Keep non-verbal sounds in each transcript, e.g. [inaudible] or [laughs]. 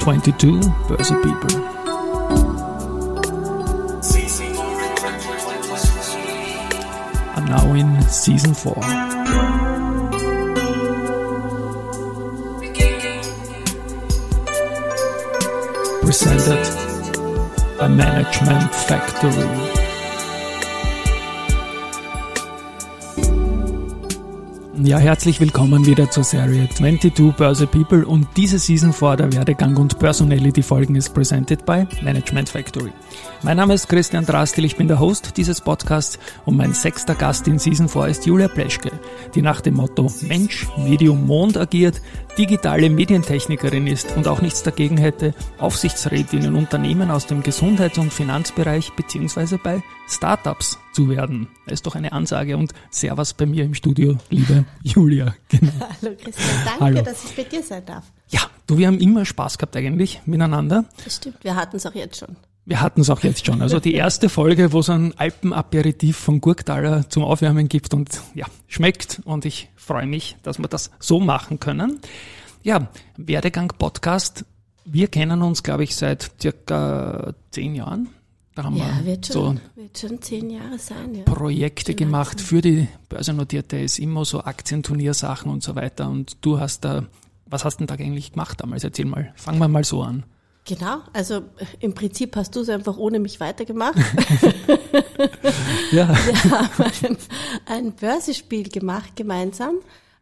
22 Börse People. I'm now in season 4. Presented by Management Factory. Ja, herzlich willkommen wieder zur Serie 22 Börse People und diese Season vor der Werdegang und Personality Folgen ist presented by Management Factory. Mein Name ist Christian Drastil, ich bin der Host dieses Podcasts und mein sechster Gast in Season 4 ist Julia Pleschke, die nach dem Motto Mensch, Medium, Mond agiert, digitale Medientechnikerin ist und auch nichts dagegen hätte, Aufsichtsrätin in Unternehmen aus dem Gesundheits- und Finanzbereich beziehungsweise bei Startups zu werden. Das ist doch eine Ansage und Servus bei mir im Studio, liebe Julia. Genau. [laughs] Hallo Christian, danke, Hallo. dass ich bei dir sein darf. Ja, du, wir haben immer Spaß gehabt eigentlich miteinander. Das stimmt, wir hatten es auch jetzt schon. Wir hatten es auch jetzt schon. Also die erste Folge, wo es ein Alpenaperitif von Gurktaler zum Aufwärmen gibt und ja, schmeckt. Und ich freue mich, dass wir das so machen können. Ja, Werdegang Podcast. Wir kennen uns, glaube ich, seit circa zehn Jahren. Da haben ja, wir wird schon, so wird schon zehn Jahre sein. Ja. Projekte gemacht für die börsennotierte ist immer so Aktienturniersachen und so weiter. Und du hast da, was hast du denn da eigentlich gemacht damals? Erzähl mal. Fangen wir mal so an. Genau, also äh, im Prinzip hast du es einfach ohne mich weitergemacht. [laughs] ja. Wir haben ein, Börsespiel gemacht gemeinsam,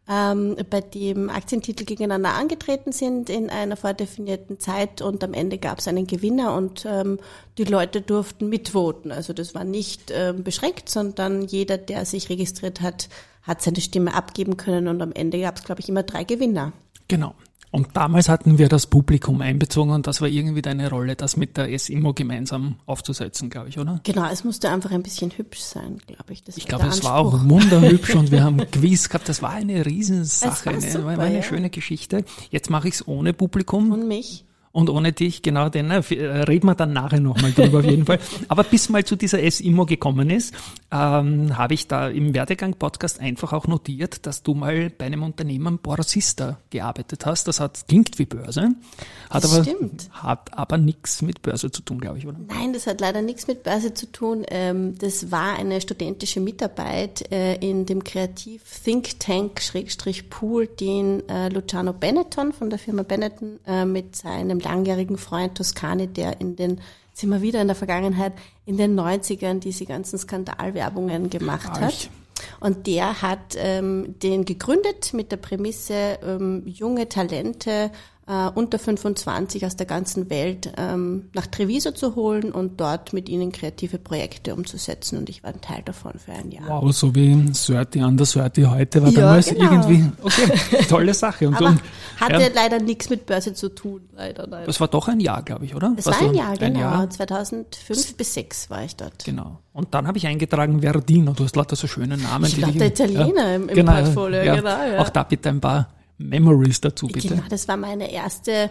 ähm, bei dem Aktientitel gegeneinander angetreten sind in einer vordefinierten Zeit und am Ende gab es einen Gewinner und ähm, die Leute durften mitvoten. Also das war nicht ähm, beschränkt, sondern jeder, der sich registriert hat, hat seine Stimme abgeben können und am Ende gab es, glaube ich, immer drei Gewinner. Genau. Und damals hatten wir das Publikum einbezogen und das war irgendwie deine Rolle, das mit der SIMO gemeinsam aufzusetzen, glaube ich, oder? Genau, es musste einfach ein bisschen hübsch sein, glaube ich. Das ich glaube, es war auch wunderhübsch und wir haben [laughs] Quiz gehabt. Das war eine Riesensache, war, super, war eine ja. schöne Geschichte. Jetzt mache ich es ohne Publikum. Und mich und ohne dich, genau, denn äh, reden wir dann nachher nochmal drüber auf jeden Fall. [laughs] Aber bis mal zu dieser S-Immo gekommen ist, ähm, habe ich da im Werdegang-Podcast einfach auch notiert, dass du mal bei einem Unternehmen Borsista gearbeitet hast. Das hat, klingt wie Börse, hat das aber, stimmt. hat aber nichts mit Börse zu tun, glaube ich, oder? Nein, das hat leider nichts mit Börse zu tun. Ähm, das war eine studentische Mitarbeit äh, in dem Kreativ Think Tank Schrägstrich Pool, den äh, Luciano Benetton von der Firma Benetton äh, mit seinem meinem langjährigen Freund Toscani, der in den, sind wir wieder in der Vergangenheit, in den 90ern diese ganzen Skandalwerbungen gemacht Arch. hat. Und der hat ähm, den gegründet mit der Prämisse, ähm, junge Talente äh, unter 25 aus der ganzen Welt ähm, nach Treviso zu holen und dort mit ihnen kreative Projekte umzusetzen. Und ich war ein Teil davon für ein Jahr. Wow, so wie Sörti an der Sörti heute war ja, damals genau. irgendwie, okay, tolle Sache. Und, Aber und, hatte ja. leider nichts mit Börse zu tun, leider. leider. Das war doch ein Jahr, glaube ich, oder? Das war ein Jahr, genau. Jahr? 2005 bis 2006 war ich dort. Genau. Und dann habe ich eingetragen Verdino. Du hast lauter so schöne Namen. Ich die Italiener ja, im, im genau, Portfolio, ja, genau. Ja. Auch da bitte ein paar Memories dazu, bitte. Genau, das war meine erste,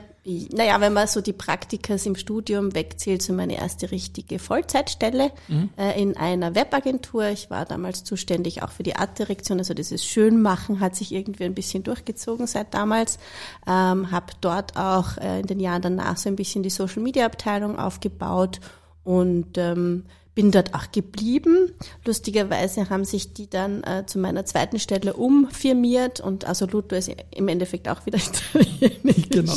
naja, wenn man so die Praktikas im Studium wegzählt, so meine erste richtige Vollzeitstelle mhm. äh, in einer Webagentur. Ich war damals zuständig auch für die Artdirektion, also dieses Schönmachen hat sich irgendwie ein bisschen durchgezogen seit damals. Ähm, habe dort auch äh, in den Jahren danach so ein bisschen die Social-Media-Abteilung aufgebaut und ähm, bin dort auch geblieben. Lustigerweise haben sich die dann äh, zu meiner zweiten Stelle umfirmiert und also Lutto ist im Endeffekt auch wieder [laughs] italienisch. Genau.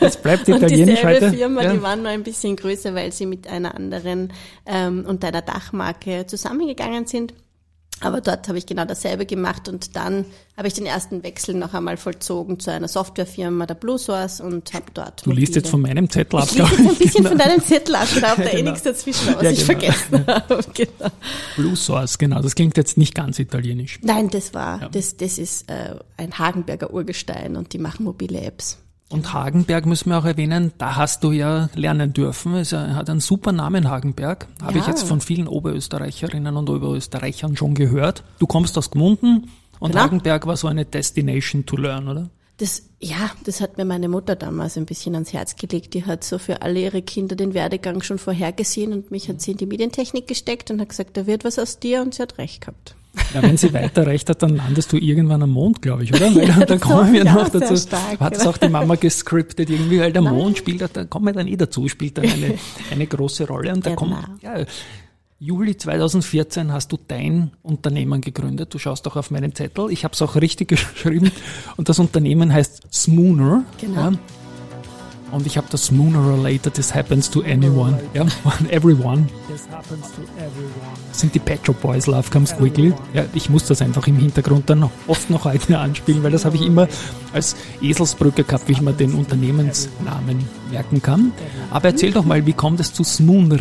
Es bleibt italienisch und dieselbe. Firma, ja. die waren nur ein bisschen größer, weil sie mit einer anderen ähm, und einer Dachmarke zusammengegangen sind. Aber dort habe ich genau dasselbe gemacht und dann habe ich den ersten Wechsel noch einmal vollzogen zu einer Softwarefirma, der Blue Source und habe dort. Du liest jetzt von meinem Zettel ab. Ich lese jetzt ein bisschen genau. von deinem Zettel ab, da habe [laughs] da eh genau. nichts dazwischen, was ja, ich genau. vergessen [laughs] habe. Genau. Blue Source, genau. Das klingt jetzt nicht ganz italienisch. Nein, das war, ja. das, das ist äh, ein Hagenberger Urgestein und die machen mobile Apps. Und Hagenberg müssen wir auch erwähnen, da hast du ja lernen dürfen. Es hat einen super Namen, Hagenberg. Habe ja. ich jetzt von vielen Oberösterreicherinnen und Oberösterreichern schon gehört. Du kommst aus Gmunden und genau. Hagenberg war so eine Destination to learn, oder? Das, ja, das hat mir meine Mutter damals ein bisschen ans Herz gelegt. Die hat so für alle ihre Kinder den Werdegang schon vorhergesehen und mich hat sie in die Medientechnik gesteckt und hat gesagt, da wird was aus dir und sie hat recht gehabt. Ja, wenn sie weiter recht hat, dann landest du irgendwann am Mond, glaube ich, oder? Weil ja, da kommen wir noch dazu. Stark, hat es auch die Mama gescriptet irgendwie, weil der Nein. Mond spielt, da kommen wir dann eh dazu, spielt dann eine, [laughs] eine große Rolle. Und da genau. kommt, ja, Juli 2014 hast du dein Unternehmen gegründet. Du schaust auch auf meinen Zettel. Ich habe es auch richtig [laughs] geschrieben. Und das Unternehmen heißt Smooner. Genau. Ja. Und ich habe das Sooner or later, this happens to anyone. Ja, [laughs] everyone. Das sind die Petro Boys, Love Comes Quickly. Ja, ich muss das einfach im Hintergrund dann oft noch heute anspielen, weil das habe ich immer als Eselsbrücke gehabt, wie ich mir den Unternehmensnamen merken kann. Aber erzähl doch mal, wie kommt es zu Smooner?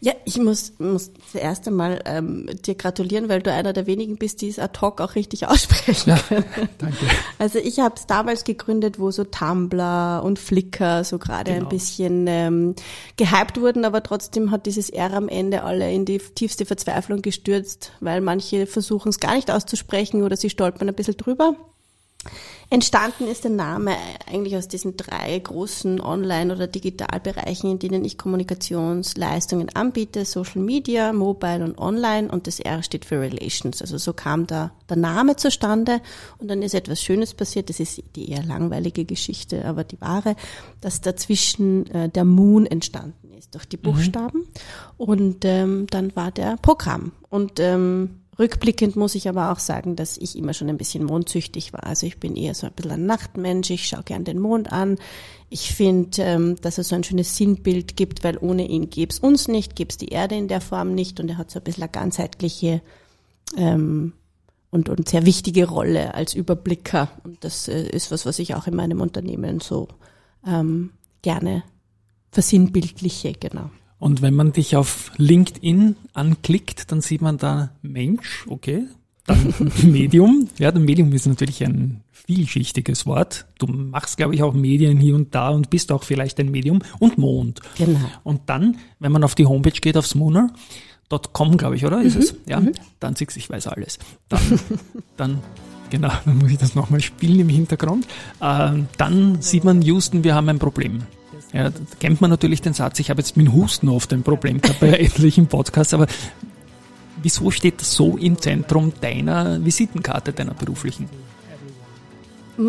Ja, ich muss, muss zuerst einmal ähm, dir gratulieren, weil du einer der wenigen bist, die es ad hoc auch richtig aussprechen ja, können. Danke. Also ich habe es damals gegründet, wo so Tumblr und Flickr so gerade genau. ein bisschen ähm, gehypt wurden, aber trotzdem hat dieses R am Ende alle in die tiefste Verzweiflung gestürzt, weil manche versuchen es gar nicht auszusprechen oder sie stolpern ein bisschen drüber. Entstanden ist der Name eigentlich aus diesen drei großen Online- oder Digitalbereichen, in denen ich Kommunikationsleistungen anbiete, Social Media, Mobile und Online und das R steht für Relations. Also so kam da der Name zustande und dann ist etwas Schönes passiert, das ist die eher langweilige Geschichte, aber die wahre, dass dazwischen äh, der Moon entstanden ist durch die mhm. Buchstaben mhm. und ähm, dann war der Programm und ähm, Rückblickend muss ich aber auch sagen, dass ich immer schon ein bisschen mondsüchtig war. Also ich bin eher so ein bisschen ein Nachtmensch, ich schaue gern den Mond an. Ich finde, ähm, dass er so ein schönes Sinnbild gibt, weil ohne ihn gäbe es uns nicht, gäbe es die Erde in der Form nicht und er hat so ein bisschen eine ganzheitliche ähm, und, und sehr wichtige Rolle als Überblicker. Und das äh, ist was, was ich auch in meinem Unternehmen so ähm, gerne versinnbildliche, genau. Und wenn man dich auf LinkedIn anklickt, dann sieht man da Mensch, okay, dann [laughs] Medium. Ja, das Medium ist natürlich ein vielschichtiges Wort. Du machst, glaube ich, auch Medien hier und da und bist auch vielleicht ein Medium und Mond. Genau. Und dann, wenn man auf die Homepage geht, aufs Mooner.com, glaube ich, oder? Ist mhm. es? Ja, mhm. dann siehst ich weiß alles. Dann, [laughs] dann genau, dann muss ich das nochmal spielen im Hintergrund. Äh, dann sieht man, Houston, wir haben ein Problem. Ja, da kennt man natürlich den Satz, ich habe jetzt mit Husten oft ein Problem gehabt bei [laughs] etlichen Podcasts, aber wieso steht das so im Zentrum deiner Visitenkarte, deiner beruflichen?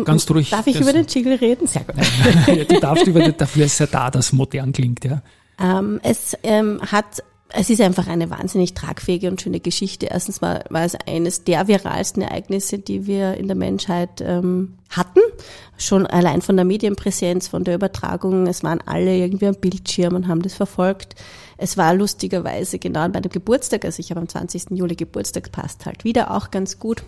Ganz ruhig. Darf ich über den Jingle reden? Sehr gut. [laughs] du darfst [laughs] über, dafür ist ja da, dass modern klingt, ja. Ähm, es ähm, hat es ist einfach eine wahnsinnig tragfähige und schöne Geschichte. Erstens mal war es eines der viralsten Ereignisse, die wir in der Menschheit ähm, hatten. Schon allein von der Medienpräsenz, von der Übertragung. Es waren alle irgendwie am Bildschirm und haben das verfolgt. Es war lustigerweise genau an meinem Geburtstag, also ich habe am 20. Juli Geburtstag, passt halt wieder auch ganz gut.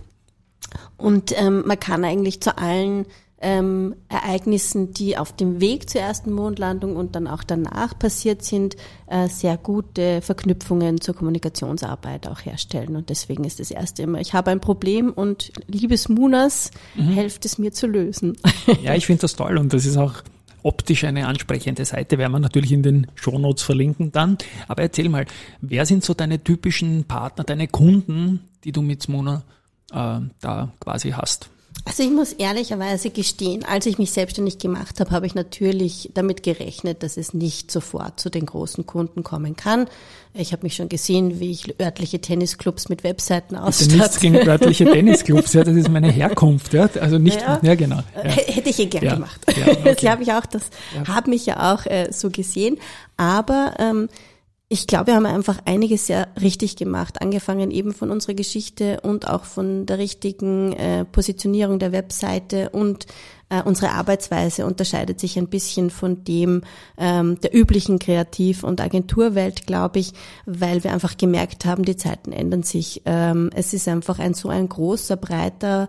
Und ähm, man kann eigentlich zu allen ähm, Ereignissen, die auf dem Weg zur ersten Mondlandung und dann auch danach passiert sind, äh, sehr gute Verknüpfungen zur Kommunikationsarbeit auch herstellen. Und deswegen ist das erste immer, ich habe ein Problem und liebes Munas, mhm. helft es mir zu lösen. [laughs] Ja, ich finde das toll und das ist auch optisch eine ansprechende Seite, werden wir natürlich in den Shownotes verlinken dann. Aber erzähl mal, wer sind so deine typischen Partner, deine Kunden, die du mit Smona äh, da quasi hast? Also ich muss ehrlicherweise gestehen, als ich mich selbstständig gemacht habe, habe ich natürlich damit gerechnet, dass es nicht sofort zu den großen Kunden kommen kann. Ich habe mich schon gesehen, wie ich örtliche Tennisclubs mit Webseiten ausstatte. Nichts gegen [laughs] örtliche Tennisclubs, ja, das ist meine Herkunft, ja, also nicht, ja, ja genau. Ja. Hätte ich eh gern ja, gemacht. Ja, okay. [laughs] Das glaube ich auch, das ja. habe mich ja auch äh, so gesehen. Aber ähm, ich glaube, wir haben einfach einiges sehr richtig gemacht, angefangen eben von unserer Geschichte und auch von der richtigen äh, Positionierung der Webseite und äh, unsere Arbeitsweise unterscheidet sich ein bisschen von dem ähm, der üblichen Kreativ- und Agenturwelt, glaube ich, weil wir einfach gemerkt haben, die Zeiten ändern sich. Ähm, es ist einfach ein so ein großer, breiter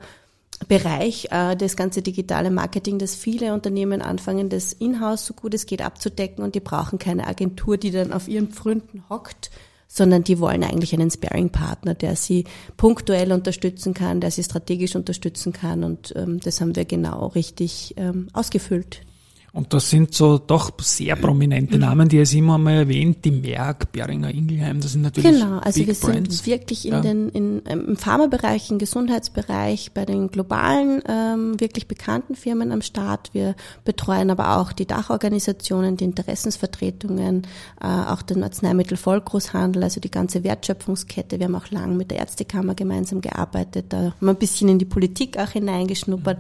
Bereich, äh, das ganze digitale Marketing, dass viele Unternehmen anfangen, das in-house so gut es geht abzudecken und die brauchen keine Agentur, die dann auf ihren Pfründen hockt, sondern die wollen eigentlich einen Sparing-Partner, der sie punktuell unterstützen kann, der sie strategisch unterstützen kann und ähm, das haben wir genau richtig ähm, ausgefüllt. Und das sind so doch sehr prominente Namen, die es immer mal erwähnt, die Merck, Beringer Ingelheim, das sind natürlich Genau, also Big wir Brands. sind wirklich in Ja. den, in, ähm, im Pharmabereich, im Gesundheitsbereich, bei den globalen, ähm, wirklich bekannten Firmen am Start. Wir betreuen aber auch die Dachorganisationen, die Interessensvertretungen, äh, auch den Arzneimittelvollgroßhandel, also die ganze Wertschöpfungskette. Wir haben auch lang mit der Ärztekammer gemeinsam gearbeitet, da haben wir ein bisschen in die Politik auch hineingeschnuppert.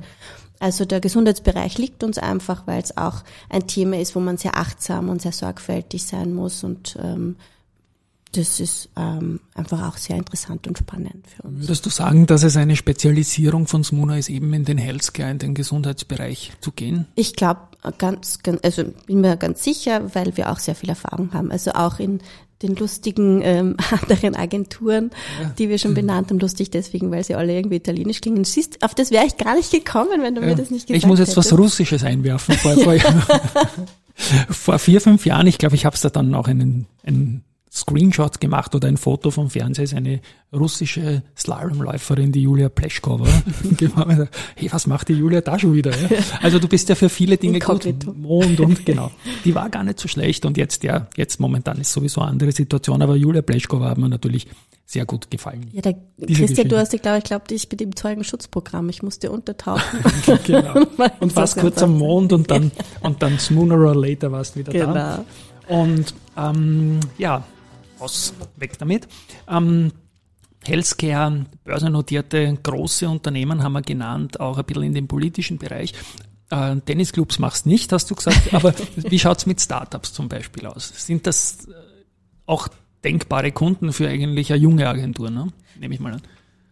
Also der Gesundheitsbereich liegt uns einfach, weil es auch ein Thema ist, wo man sehr achtsam und sehr sorgfältig sein muss und ähm, das ist ähm, einfach auch sehr interessant und spannend für uns. Würdest du sagen, dass es eine Spezialisierung von Smuna ist, eben in den Healthcare, in den Gesundheitsbereich zu gehen? Ich glaube ganz, ganz, also bin mir ganz sicher, weil wir auch sehr viel Erfahrung haben. Also auch in den lustigen ähm, [laughs] anderen Agenturen, die wir schon benannt haben, lustig deswegen, weil sie alle irgendwie italienisch klingen. Siehst, auf das wäre ich gar nicht gekommen, wenn du mir das nicht gesagt ich muss jetzt hättest. was Russisches einwerfen. Vor, vor, [laughs] [laughs] vor vier, fünf Jahren, ich glaube, ich habe es da dann auch einen, einen Screenshot gemacht oder ein Foto vom Fernseher, ist eine russische Slalomläuferin, die Julia Pleschkova. [laughs] [laughs] hey, was macht die Julia da schon wieder? Ja? Also du bist ja für viele Dinge Inkognito. gut. Mond und [laughs] genau. Die war gar nicht so schlecht und jetzt, ja, jetzt momentan ist sowieso eine andere Situation, aber Julia Pleschkova hat mir natürlich sehr gut gefallen. Ja, der, Diese Christian, du hast, ich glaube, ich glaube, ich bin im Zeugenschutzprogramm. Ich musste untertauchen. genau. Und warst kurz am Mond und dann, und dann sooner or later warst du wieder da. Genau. Und ähm, ja, aus, weg damit. Ähm, Healthcare, börsennotierte große Unternehmen haben wir genannt, auch ein bisschen in dem politischen Bereich. Äh, Tennisclubs machst nicht, hast du gesagt, [laughs] aber wie schaut's mit Startups zum Beispiel aus? Sind das äh, auch denkbare Kunden für eigentlich eine junge Agentur, ne? nehme ich mal an.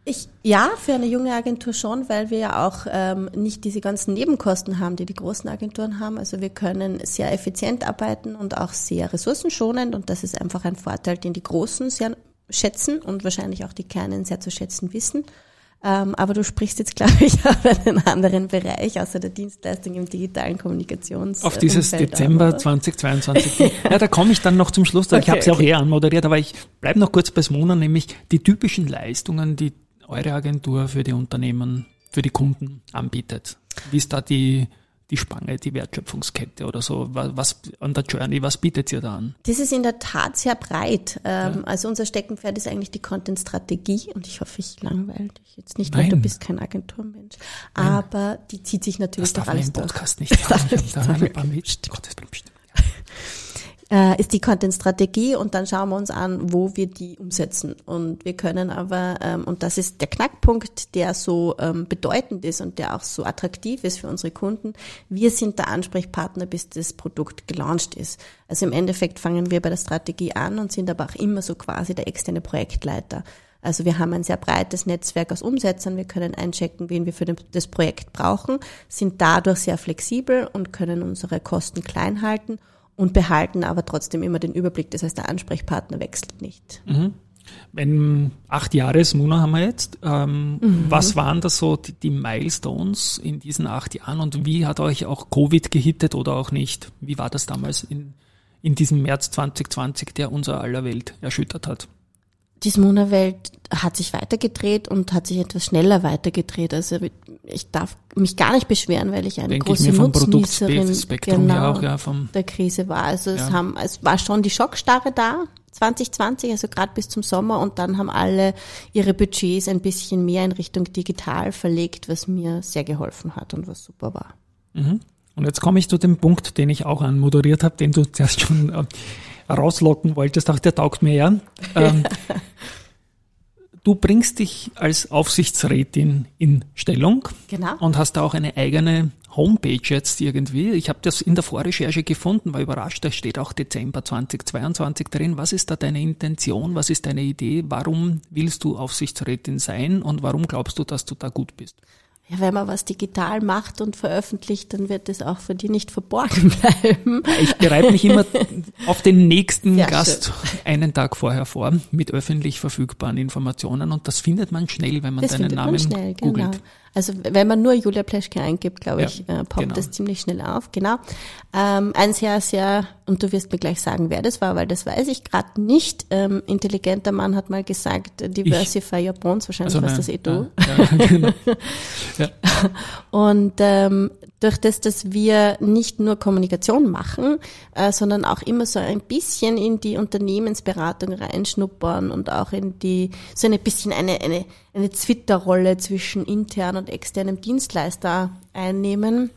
Ich, ja, für eine junge Agentur schon, weil wir ja auch ähm, nicht diese ganzen Nebenkosten haben, die die großen Agenturen haben. Also wir können sehr effizient arbeiten und auch sehr ressourcenschonend und das ist einfach ein Vorteil, den die Großen sehr schätzen und wahrscheinlich auch die Kleinen sehr zu schätzen wissen. Ähm, aber du sprichst jetzt, [laughs] glaube ich, auf einen anderen Bereich, außer der Dienstleistung im digitalen Kommunikations. Auf dieses Umfeld Dezember oder? 2022. [laughs] ja, da komme ich dann noch zum Schluss. Ich Okay, habe es ja auch okay. eh anmoderiert, aber ich bleibe noch kurz bei Smona, nämlich die typischen Leistungen, die eure Agentur für die Unternehmen, für die Kunden anbietet. Wie ist da die, die Spange, die Wertschöpfungskette oder so? Was, an der Journey, was bietet ihr da an? Das ist in der Tat sehr breit. Ähm, Also unser Steckenpferd ist eigentlich die Content-Strategie und ich hoffe, ich langweile dich jetzt nicht, weil Nein. du bist kein Agenturmensch. Aber die zieht sich natürlich Das darf doch man alles durch. Podcast [laughs] nicht sagen. darf Ich nicht hab da sagen. ein Äh, ist die Content-Strategie und dann schauen wir uns an, wo wir die umsetzen. Und wir können aber, ähm, und das ist der Knackpunkt, der so ähm, bedeutend ist und der auch so attraktiv ist für unsere Kunden, wir sind der Ansprechpartner, bis das Produkt gelauncht ist. Also im Endeffekt fangen wir bei der Strategie an und sind aber auch immer so quasi der externe Projektleiter. Also wir haben ein sehr breites Netzwerk aus Umsetzern. Wir können einchecken, wen wir für das Projekt brauchen, sind dadurch sehr flexibel und können unsere Kosten klein halten und behalten aber trotzdem immer den Überblick. Das heißt, der Ansprechpartner wechselt nicht. Wenn acht Jahre Smuna haben wir jetzt, ähm, Mhm. was waren das so die, die Milestones in diesen acht Jahren und wie hat euch auch Covid gehittet oder auch nicht? Wie war das damals in, in diesem März 2020, der unser aller Welt erschüttert hat? Die Smona-Welt hat sich weitergedreht und hat sich etwas schneller weitergedreht. Also ich darf mich gar nicht beschweren, weil ich eine Denke ich große vom Nutznießerin Produktspektrum ja auch, ja, vom, der Krise war. Also es Ja. haben, es war schon die Schockstarre da, 2020, also gerade bis zum Sommer und dann haben alle ihre Budgets ein bisschen mehr in Richtung digital verlegt, was mir sehr geholfen hat und was super war. Mhm. Und jetzt komme ich zu dem Punkt, den ich auch anmoderiert habe, den du [laughs] zuerst schon äh, rauslocken wolltest. Ach, der taugt mir ja. Ähm, [laughs] du bringst dich als Aufsichtsrätin in Stellung Genau. und hast da auch eine eigene Homepage jetzt irgendwie. Ich habe das in der Vorrecherche gefunden, war überrascht, da steht auch Dezember 2022 drin. Was ist da deine Intention? Was ist deine Idee? Warum willst du Aufsichtsrätin sein und warum glaubst du, dass du da gut bist? Ja, wenn man was digital macht und veröffentlicht, dann wird es auch für die nicht verborgen [laughs] bleiben. Ich bereite mich immer [laughs] auf den nächsten Sehr Gast einen Tag vorher vor mit öffentlich verfügbaren Informationen und das findet man schnell, wenn man Das deinen findet Namen man schnell, genau. Also wenn man nur Julia Pleschke eingibt, glaube Ja, ich, äh, poppt genau. das ziemlich schnell auf. Genau. Ähm, ein sehr, sehr, und du wirst mir gleich sagen, wer das war, weil das weiß ich gerade nicht. Ähm, intelligenter Mann hat mal gesagt, äh, diversify your bonds, wahrscheinlich Also, was das eh du. Ja, ja, genau. [laughs] ja. Und ähm, durch das, dass wir nicht nur Kommunikation machen, äh, sondern auch immer so ein bisschen in die Unternehmensberatung reinschnuppern und auch in die, so ein bisschen eine, eine, eine Zwitterrolle zwischen intern und externem Dienstleister einnehmen,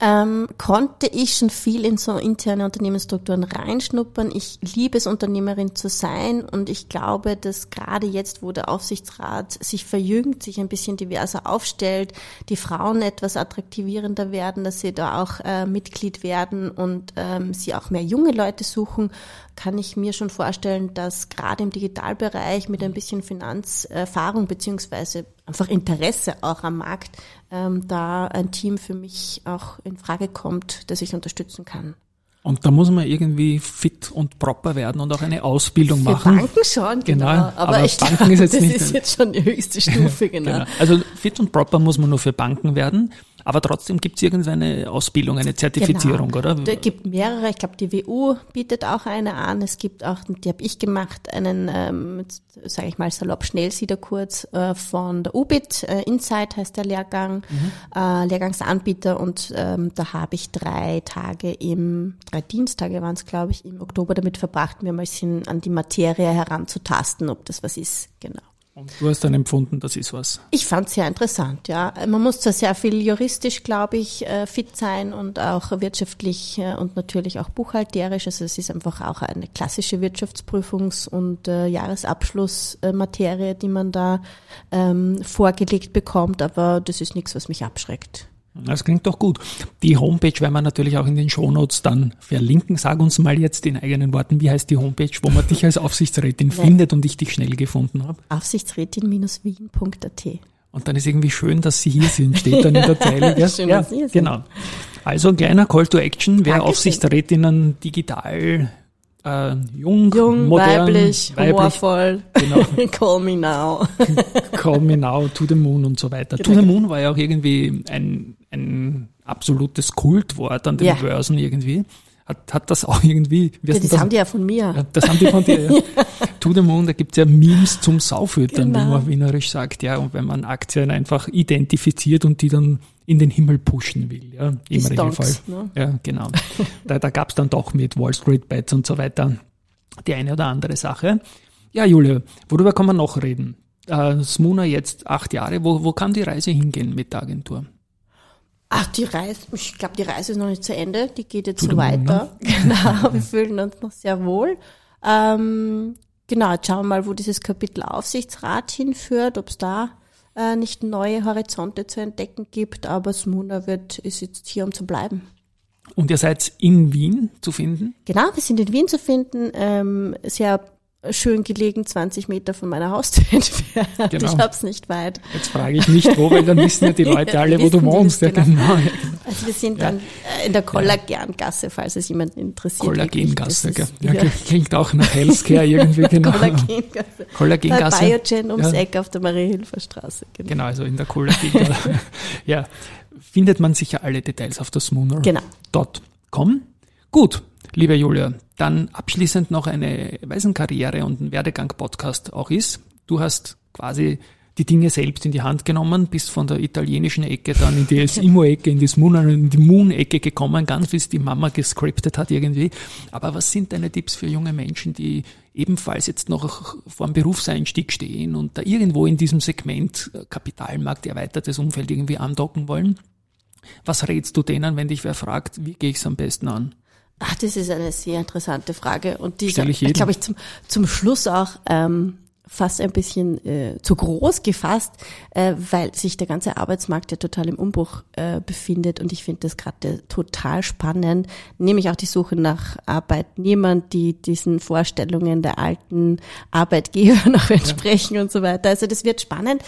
ähm, konnte ich schon viel in so interne Unternehmensstrukturen reinschnuppern. Ich liebe es, Unternehmerin zu sein und ich glaube, dass gerade jetzt, wo der Aufsichtsrat sich verjüngt, sich ein bisschen diverser aufstellt, die Frauen etwas attraktivierender werden, dass sie da auch äh, Mitglied werden und ähm, sie auch mehr junge Leute suchen, kann ich mir schon vorstellen, dass gerade im Digitalbereich mit ein bisschen Finanzerfahrung beziehungsweise einfach Interesse auch am Markt ähm, da ein Team für mich auch in Frage kommt, das ich unterstützen kann. Und da muss man irgendwie fit und proper werden und auch eine Ausbildung Für machen. Banken schon, genau. Genau, aber, aber ich Banken glaube, ist jetzt das nicht- ist jetzt schon die höchste Stufe, [laughs] genau. Genau. Also fit und proper muss man nur für Banken werden, aber trotzdem gibt es irgendeine Ausbildung, eine Zertifizierung, Genau. oder? Da gibt mehrere, ich glaube, die WU bietet auch eine an. Es gibt auch, die habe ich gemacht, einen, ähm, sage ich mal salopp, Schnellsiederkurs äh, von der UBIT, äh, Insight heißt der Lehrgang, äh, Lehrgangsanbieter und ähm, da habe ich drei Tage im, drei Dienstage waren es, glaube ich, im Oktober damit verbracht, mir ein bisschen an die Materie heranzutasten, ob das was ist, genau. Und du hast dann empfunden, das ist was. Ich fand es sehr interessant, ja. Man muss zwar sehr viel juristisch, glaube ich, äh, fit sein und auch wirtschaftlich äh, und natürlich auch buchhalterisch. Also es ist einfach auch eine klassische Wirtschaftsprüfungs- und äh, Jahresabschlussmaterie, die man da ähm, vorgelegt bekommt, aber das ist nichts, was mich abschreckt. Das klingt doch gut. Die Homepage werden wir natürlich auch in den Shownotes dann verlinken. Sag uns mal jetzt in eigenen Worten, wie heißt die Homepage, wo man dich als Aufsichtsrätin [laughs] findet und ich dich schnell gefunden habe. Aufsichtsrätin-wien.at. Und dann ist irgendwie schön, dass Sie hier sind, steht dann in der [laughs] Zeile. gell? Schön, ja, dass Sie hier sind. genau. Also ein kleiner Call to Action, wer Dankeschön. Aufsichtsrätinnen digital, äh, jung, Jung, modern, weiblich, humorvoll. Genau. [laughs] Call me now. Call me now, to the moon und so weiter. Genau. To the moon war ja auch irgendwie ein, ein absolutes Kultwort an den Ja. Börsen irgendwie. Hat, hat das auch irgendwie, wie Ja, du das haben die ja von mir. ja, das haben die von dir. Ja. To the Moon, da gibt's ja Memes zum Saufüttern, wie Genau. man wienerisch sagt, ja. Und wenn man Aktien einfach identifiziert und die dann in den Himmel pushen will, ja, Die im Regelfall. Stonks, ne? Ja, genau. [laughs] da da gab's dann doch mit Wall Street Bets und so weiter die eine oder andere Sache. Ja, Julia, worüber kann man noch reden? Äh, Smuna jetzt acht Jahre, wo, wo kann die Reise hingehen mit der Agentur? Ach, die Reise, ich glaube, die Reise ist noch nicht zu Ende, die geht jetzt so weiter. [laughs] Genau, wir fühlen uns noch sehr wohl. Ähm, genau, jetzt schauen wir mal, wo dieses Kapitel Aufsichtsrat hinführt, ob es da äh, nicht neue Horizonte zu entdecken gibt, aber Smuna wird, ist jetzt hier, um zu bleiben. Und ihr seid in Wien zu finden? Genau, wir sind in Wien zu finden, ähm, sehr schön gelegen, 20 Meter von meiner Haustür [laughs] entfernt. Genau. Ich hab's nicht weit. Jetzt frage ich nicht wo, weil dann wissen ja die Leute [laughs] alle, wo du wohnst. Ja, genau. genau. Ja, Also wir sind dann äh, in der Kollagengasse, falls es jemanden interessiert. Kollagengasse, das Ja, ist- klingt auch nach Healthcare irgendwie, [laughs] genau. Kollagengasse. Bei Kollagengasse. Biogen ums Ja. Eck auf der Marie-Hilfer Straße. Genau. Genau, also in der Kollagengasse. ja, findet man sicher alle Details auf das Genau. Mooner.com. Gut, liebe Julia, dann abschließend noch eine Waisenkarriere und ein Werdegang-Podcast auch ist. Du hast quasi die Dinge selbst in die Hand genommen, bist von der italienischen Ecke dann in die [laughs] Simo-Ecke, in die Moon, in die Moon-Ecke gekommen, ganz wie es die Mama gescriptet hat irgendwie. Aber was sind deine Tipps für junge Menschen, die ebenfalls jetzt noch vor dem Berufseinstieg stehen und da irgendwo in diesem Segment Kapitalmarkt, erweitertes Umfeld irgendwie andocken wollen? Was rätst du denen, wenn dich wer fragt, wie gehe ich es am besten an? Ach, das ist eine sehr interessante Frage und die Stell ich ist, glaube ich, zum, zum Schluss auch ähm, fast ein bisschen äh, zu groß gefasst, äh, weil sich der ganze Arbeitsmarkt ja total im Umbruch äh, befindet und ich finde das gerade total spannend, nämlich auch die Suche nach Arbeitnehmern, die diesen Vorstellungen der alten Arbeitgeber [laughs] noch entsprechen und so weiter. Also das wird spannend.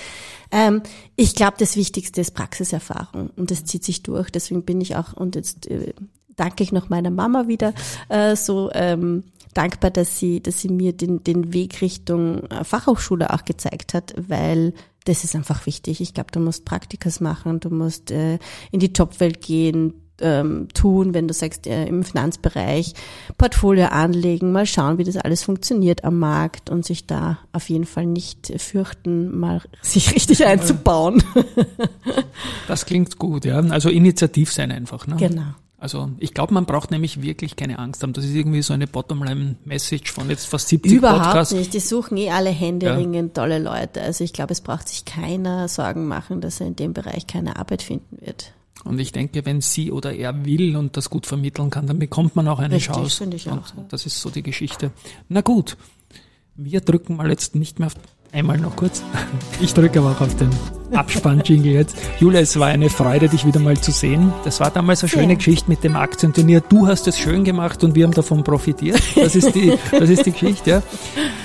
Ähm, ich glaube, das Wichtigste ist Praxiserfahrung und das zieht sich durch. Deswegen bin ich auch und jetzt äh, danke ich noch meiner Mama wieder äh, so ähm, dankbar, dass sie, dass sie mir den, den Weg Richtung äh, Fachhochschule auch gezeigt hat, weil das ist einfach wichtig. Ich glaube, du musst Praktikas machen, du musst äh, in die Jobwelt gehen, ähm, tun, wenn du sagst, äh, im Finanzbereich Portfolio anlegen, mal schauen, wie das alles funktioniert am Markt und sich da auf jeden Fall nicht fürchten, mal sich richtig einzubauen. [laughs] Das klingt gut, ja. Also initiativ sein einfach. Ne? Genau. Also ich glaube, man braucht nämlich wirklich keine Angst haben. Das ist irgendwie so eine Bottomline-Message von jetzt fast 70 Überhaupt Podcasts. nicht. Die suchen eh alle händeringend tolle Leute. Also ich glaube, es braucht sich keiner Sorgen machen, dass er in dem Bereich keine Arbeit finden wird. Und ich denke, wenn sie oder er will und das gut vermitteln kann, dann bekommt man auch eine Richtig, Chance. finde ich auch, Und ja. das ist so die Geschichte. Na gut, wir drücken mal jetzt nicht mehr auf einmal noch kurz. Ich drücke aber auch auf den Abspann-Jingle jetzt. Julia, es war eine Freude, dich wieder mal zu sehen. Das war damals eine schöne Ja. Geschichte mit dem Aktienturnier. Du hast es schön gemacht und wir haben davon profitiert. Das ist die, das ist die Geschichte, ja.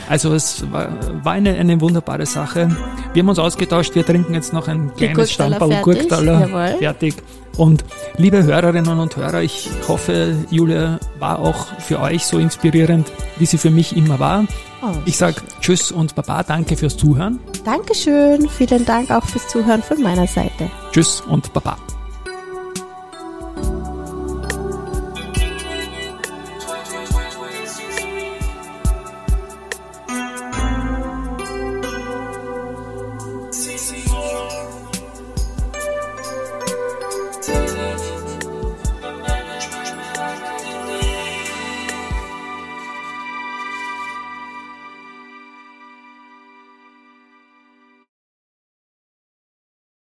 Also es war, war eine, eine wunderbare Sache. Wir haben uns ausgetauscht. Wir trinken jetzt noch ein kleines Stamperl. Gurktaler fertig. Und liebe Hörerinnen und Hörer, ich hoffe, Julia war auch für euch so inspirierend, wie sie für mich immer war. Oh, Ich sag Tschüss und Baba, danke fürs Zuhören. Dankeschön. Vielen Dank auch fürs Zuhören von meiner Seite. Tschüss und Baba.